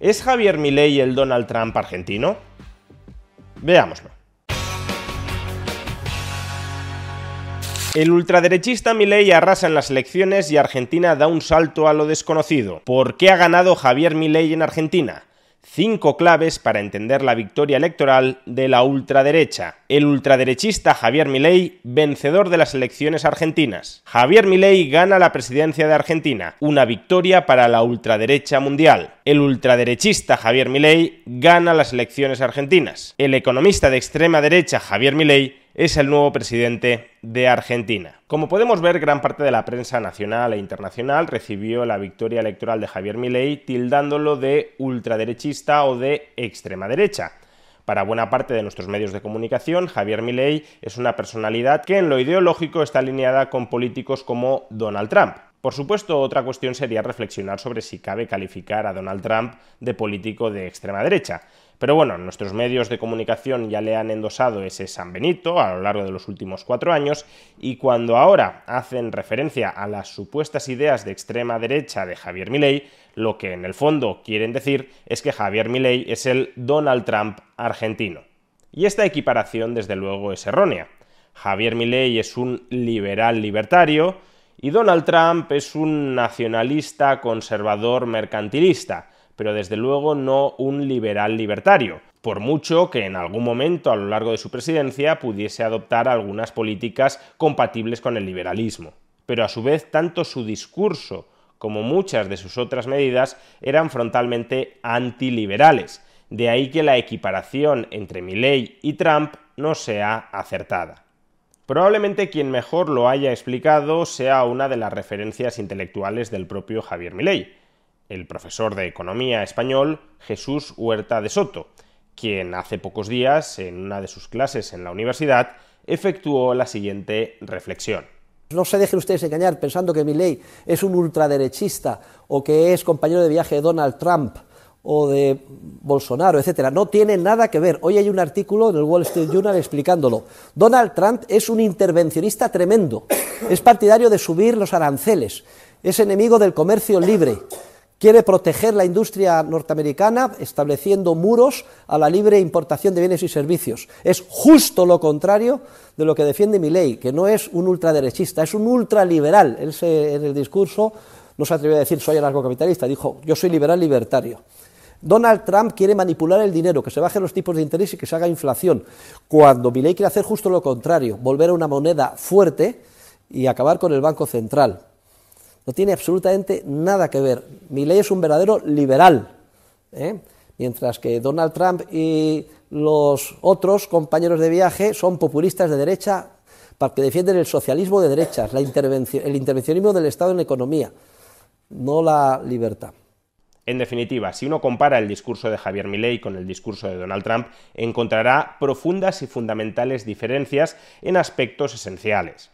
¿Es Javier Milei el Donald Trump argentino? Veámoslo. El ultraderechista Milei arrasa en las elecciones y Argentina da un salto a lo desconocido. ¿Por qué ha ganado Javier Milei en Argentina? Cinco claves para entender la victoria electoral de la ultraderecha. El ultraderechista Javier Milei, vencedor de las elecciones argentinas. Javier Milei gana la presidencia de Argentina, una victoria para la ultraderecha mundial. El ultraderechista Javier Milei gana las elecciones argentinas. El economista de extrema derecha Javier Milei es el nuevo presidente de Argentina. Como podemos ver, gran parte de la prensa nacional e internacional recibió la victoria electoral de Javier Milei tildándolo de ultraderechista o de extrema derecha. Para buena parte de nuestros medios de comunicación, Javier Milei es una personalidad que en lo ideológico está alineada con políticos como Donald Trump. Por supuesto, otra cuestión sería reflexionar sobre si cabe calificar a Donald Trump de político de extrema derecha. Pero bueno, nuestros medios de comunicación ya le han endosado ese San Benito a lo largo de los últimos cuatro años y cuando ahora hacen referencia a las supuestas ideas de extrema derecha de Javier Milei, lo que en el fondo quieren decir es que Javier Milei es el Donald Trump argentino. Y esta equiparación desde luego es errónea. Javier Milei es un liberal libertario y Donald Trump es un nacionalista conservador mercantilista pero desde luego no un liberal libertario, por mucho que en algún momento a lo largo de su presidencia pudiese adoptar algunas políticas compatibles con el liberalismo. Pero a su vez tanto su discurso como muchas de sus otras medidas eran frontalmente antiliberales, de ahí que la equiparación entre Milley y Trump no sea acertada. Probablemente quien mejor lo haya explicado sea una de las referencias intelectuales del propio Javier Milei, el profesor de economía español Jesús Huerta de Soto, quien hace pocos días, en una de sus clases en la universidad, efectuó la siguiente reflexión. No se dejen ustedes engañar pensando que Milley es un ultraderechista o que es compañero de viaje de Donald Trump o de Bolsonaro, etcétera. No tiene nada que ver. Hoy hay un artículo en el Wall Street Journal explicándolo. Donald Trump es un intervencionista tremendo. Es partidario de subir los aranceles. Es enemigo del comercio libre Quiere proteger la industria norteamericana estableciendo muros a la libre importación de bienes y servicios. Es justo lo contrario de lo que defiende mi ley, que no es un ultraderechista, es un ultraliberal. Él en el discurso no se atrevió a decir soy anarcocapitalista, dijo yo soy liberal libertario. Donald Trump quiere manipular el dinero, que se bajen los tipos de interés y que se haga inflación, cuando ley quiere hacer justo lo contrario, volver a una moneda fuerte y acabar con el Banco Central. No tiene absolutamente nada que ver. Mi ley es un verdadero liberal, ¿eh? mientras que Donald Trump y los otros compañeros de viaje son populistas de derecha que defienden el socialismo de derechas, el intervencionismo del Estado en la economía, no la libertad. En definitiva, si uno compara el discurso de Javier Milei con el discurso de Donald Trump, encontrará profundas y fundamentales diferencias en aspectos esenciales.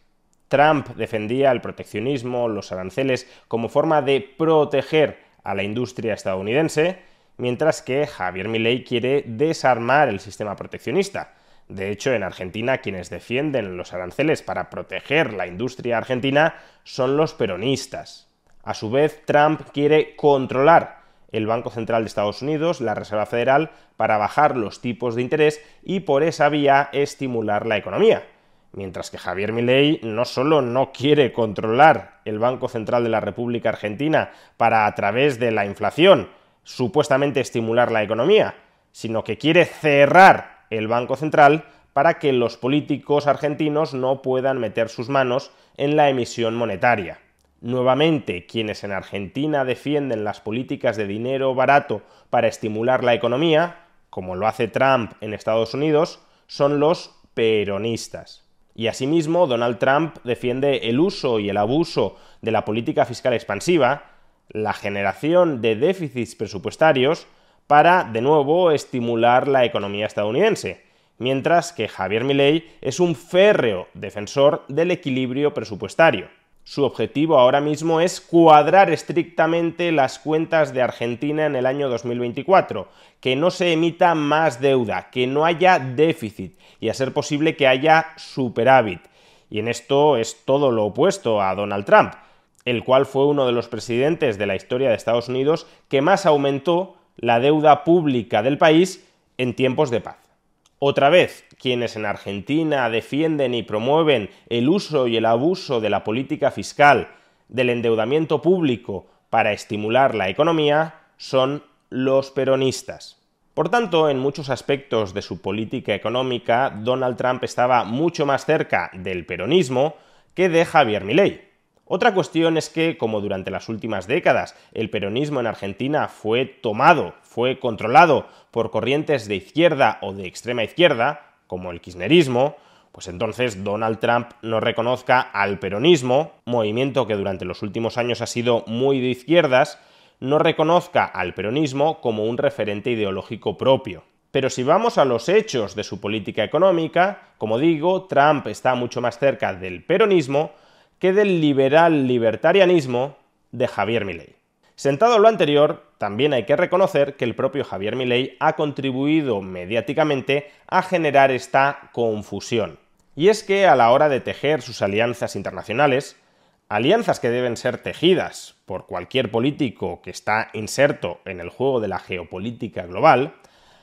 Trump defendía el proteccionismo, los aranceles, como forma de proteger a la industria estadounidense, mientras que Javier Milei quiere desarmar el sistema proteccionista. De hecho, en Argentina quienes defienden los aranceles para proteger la industria argentina son los peronistas. A su vez, Trump quiere controlar el Banco Central de Estados Unidos, la Reserva Federal, para bajar los tipos de interés y por esa vía estimular la economía. Mientras que Javier Milei no solo no quiere controlar el Banco Central de la República Argentina para a través de la inflación supuestamente estimular la economía, sino que quiere cerrar el Banco Central para que los políticos argentinos no puedan meter sus manos en la emisión monetaria. Nuevamente, quienes en Argentina defienden las políticas de dinero barato para estimular la economía, como lo hace Trump en Estados Unidos, son los peronistas. Y asimismo, Donald Trump defiende el uso y el abuso de la política fiscal expansiva, la generación de déficits presupuestarios, para, de nuevo, estimular la economía estadounidense, mientras que Javier Milei es un férreo defensor del equilibrio presupuestario. Su objetivo ahora mismo es cuadrar estrictamente las cuentas de Argentina en el año 2024, que no se emita más deuda, que no haya déficit y a ser posible que haya superávit. Y en esto es todo lo opuesto a Donald Trump, el cual fue uno de los presidentes de la historia de Estados Unidos que más aumentó la deuda pública del país en tiempos de paz. Otra vez, quienes en Argentina defienden y promueven el uso y el abuso de la política fiscal, del endeudamiento público para estimular la economía, son los peronistas. Por tanto, en muchos aspectos de su política económica, Donald Trump estaba mucho más cerca del peronismo que de Javier Milei. Otra cuestión es que, como durante las últimas décadas el peronismo en Argentina fue tomado, fue controlado por corrientes de izquierda o de extrema izquierda, como el kirchnerismo, pues entonces Donald Trump no reconozca al peronismo, movimiento que durante los últimos años ha sido muy de izquierdas, no reconozca al peronismo como un referente ideológico propio. Pero si vamos a los hechos de su política económica, como digo, Trump está mucho más cerca del peronismo que del liberal libertarianismo de Javier Milei. Sentado lo anterior, también hay que reconocer que el propio Javier Milei ha contribuido mediáticamente a generar esta confusión. Y es que a la hora de tejer sus alianzas internacionales, alianzas que deben ser tejidas por cualquier político que está inserto en el juego de la geopolítica global,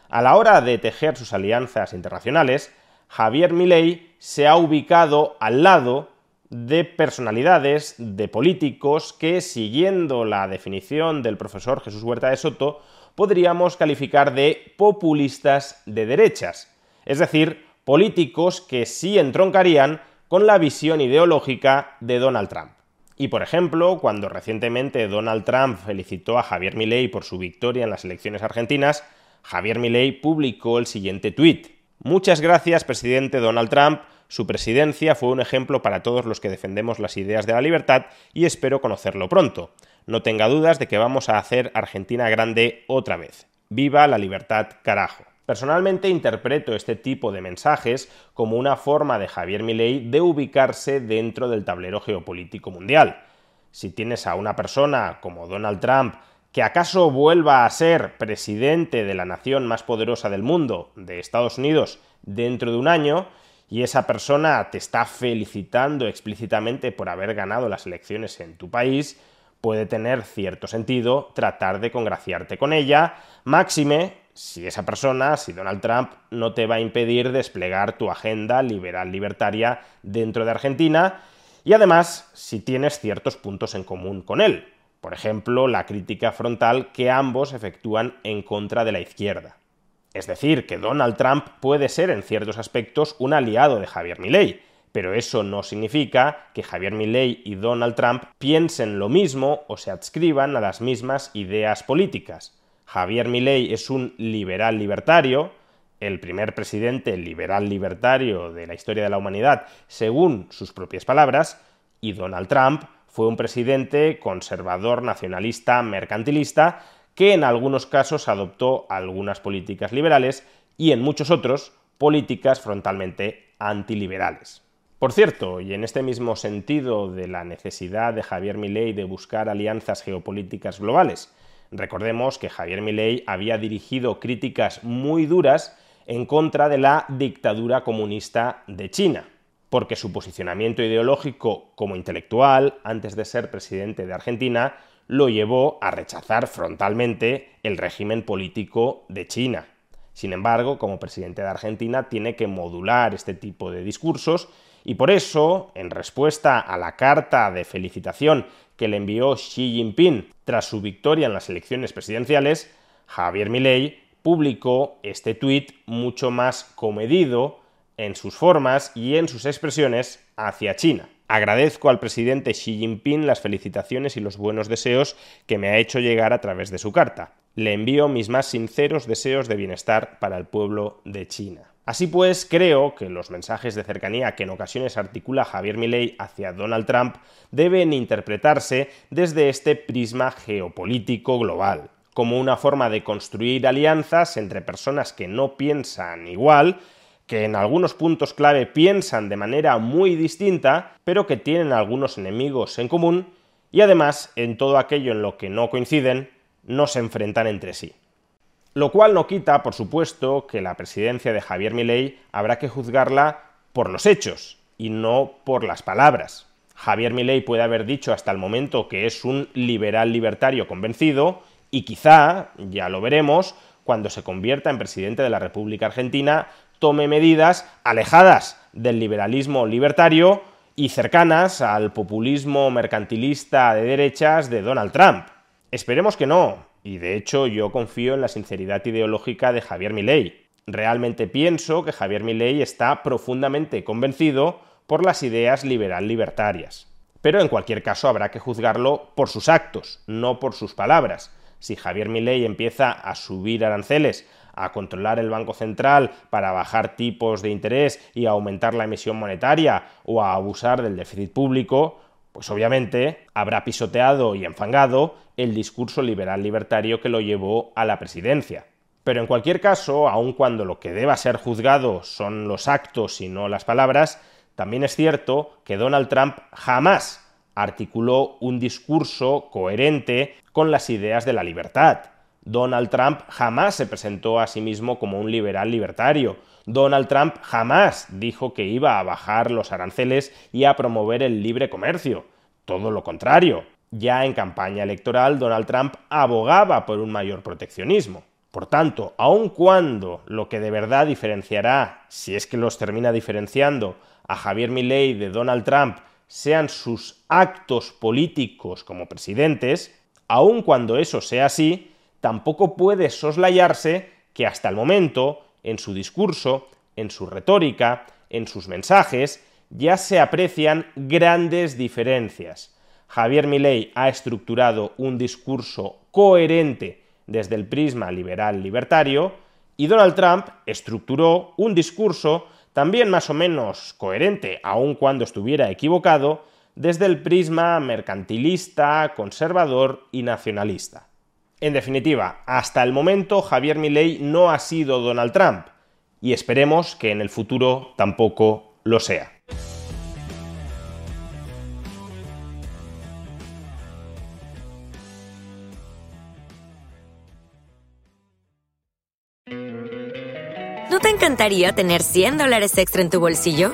a la hora de tejer sus alianzas internacionales, Javier Milei se ha ubicado al lado de personalidades, de políticos que, siguiendo la definición del profesor Jesús Huerta de Soto, podríamos calificar de populistas de derechas, es decir, políticos que sí entroncarían con la visión ideológica de Donald Trump. Y por ejemplo, cuando recientemente Donald Trump felicitó a Javier Milei por su victoria en las elecciones argentinas, Javier Milei publicó el siguiente tuit. Muchas gracias, presidente Donald Trump, su presidencia fue un ejemplo para todos los que defendemos las ideas de la libertad y espero conocerlo pronto. No tenga dudas de que vamos a hacer Argentina grande otra vez. ¡Viva la libertad, carajo! Personalmente interpreto este tipo de mensajes como una forma de Javier Milei de ubicarse dentro del tablero geopolítico mundial. Si tienes a una persona como Donald Trump que acaso vuelva a ser presidente de la nación más poderosa del mundo, de Estados Unidos, dentro de un año, y esa persona te está felicitando explícitamente por haber ganado las elecciones en tu país, puede tener cierto sentido tratar de congraciarte con ella, máxime si esa persona, si Donald Trump, no te va a impedir desplegar tu agenda liberal libertaria dentro de Argentina, y además si tienes ciertos puntos en común con él, por ejemplo, la crítica frontal que ambos efectúan en contra de la izquierda. Es decir, que Donald Trump puede ser en ciertos aspectos un aliado de Javier Milei, pero eso no significa que Javier Milei y Donald Trump piensen lo mismo o se adscriban a las mismas ideas políticas. Javier Milei es un liberal libertario, el primer presidente liberal libertario de la historia de la humanidad, según sus propias palabras, y Donald Trump fue un presidente conservador nacionalista mercantilista que en algunos casos adoptó algunas políticas liberales y en muchos otros políticas frontalmente antiliberales. Por cierto, y en este mismo sentido de la necesidad de Javier Milei de buscar alianzas geopolíticas globales, recordemos que Javier Milei había dirigido críticas muy duras en contra de la dictadura comunista de China, porque su posicionamiento ideológico como intelectual, antes de ser presidente de Argentina, lo llevó a rechazar frontalmente el régimen político de China. Sin embargo, como presidente de Argentina, tiene que modular este tipo de discursos y por eso, en respuesta a la carta de felicitación que le envió Xi Jinping tras su victoria en las elecciones presidenciales, Javier Milei publicó este tuit mucho más comedido en sus formas y en sus expresiones hacia China. Agradezco al presidente Xi Jinping las felicitaciones y los buenos deseos que me ha hecho llegar a través de su carta. Le envío mis más sinceros deseos de bienestar para el pueblo de China. Así pues, creo que los mensajes de cercanía que en ocasiones articula Javier Milei hacia Donald Trump deben interpretarse desde este prisma geopolítico global. como una forma de construir alianzas entre personas que no piensan igual, que en algunos puntos clave piensan de manera muy distinta, pero que tienen algunos enemigos en común, y además en todo aquello en lo que no coinciden, no se enfrentan entre sí. Lo cual no quita, por supuesto, que la presidencia de Javier Milei habrá que juzgarla por los hechos y no por las palabras. Javier Milei puede haber dicho hasta el momento que es un liberal libertario convencido y quizá, ya lo veremos, cuando se convierta en presidente de la República Argentina, tome medidas alejadas del liberalismo libertario y cercanas al populismo mercantilista de derechas de Donald Trump. Esperemos que no, y de hecho yo confío en la sinceridad ideológica de Javier Milei. Realmente pienso que Javier Milei está profundamente convencido por las ideas liberal libertarias. Pero en cualquier caso habrá que juzgarlo por sus actos, no por sus palabras. Si Javier Milei empieza a subir aranceles, a controlar el Banco Central para bajar tipos de interés y aumentar la emisión monetaria o a abusar del déficit público, pues obviamente habrá pisoteado y enfangado el discurso liberal libertario que lo llevó a la presidencia. Pero en cualquier caso, aun cuando lo que deba ser juzgado son los actos y no las palabras, también es cierto que Donald Trump jamás articuló un discurso coherente con las ideas de la libertad. Donald Trump jamás se presentó a sí mismo como un liberal libertario. Donald Trump jamás dijo que iba a bajar los aranceles y a promover el libre comercio. Todo lo contrario. Ya en campaña electoral, Donald Trump abogaba por un mayor proteccionismo. Por tanto, aun cuando lo que de verdad diferenciará, si es que los termina diferenciando, a Javier Milei de Donald Trump sean sus actos políticos como presidentes, aun cuando eso sea así, tampoco puede soslayarse que hasta el momento, en su discurso, en su retórica, en sus mensajes, ya se aprecian grandes diferencias. Javier Milei ha estructurado un discurso coherente desde el prisma liberal libertario y Donald Trump estructuró un discurso también más o menos coherente, aun cuando estuviera equivocado, desde el prisma mercantilista, conservador y nacionalista. En definitiva, hasta el momento Javier Milei no ha sido Donald Trump y esperemos que en el futuro tampoco lo sea. ¿No te encantaría tener 100 dólares extra en tu bolsillo?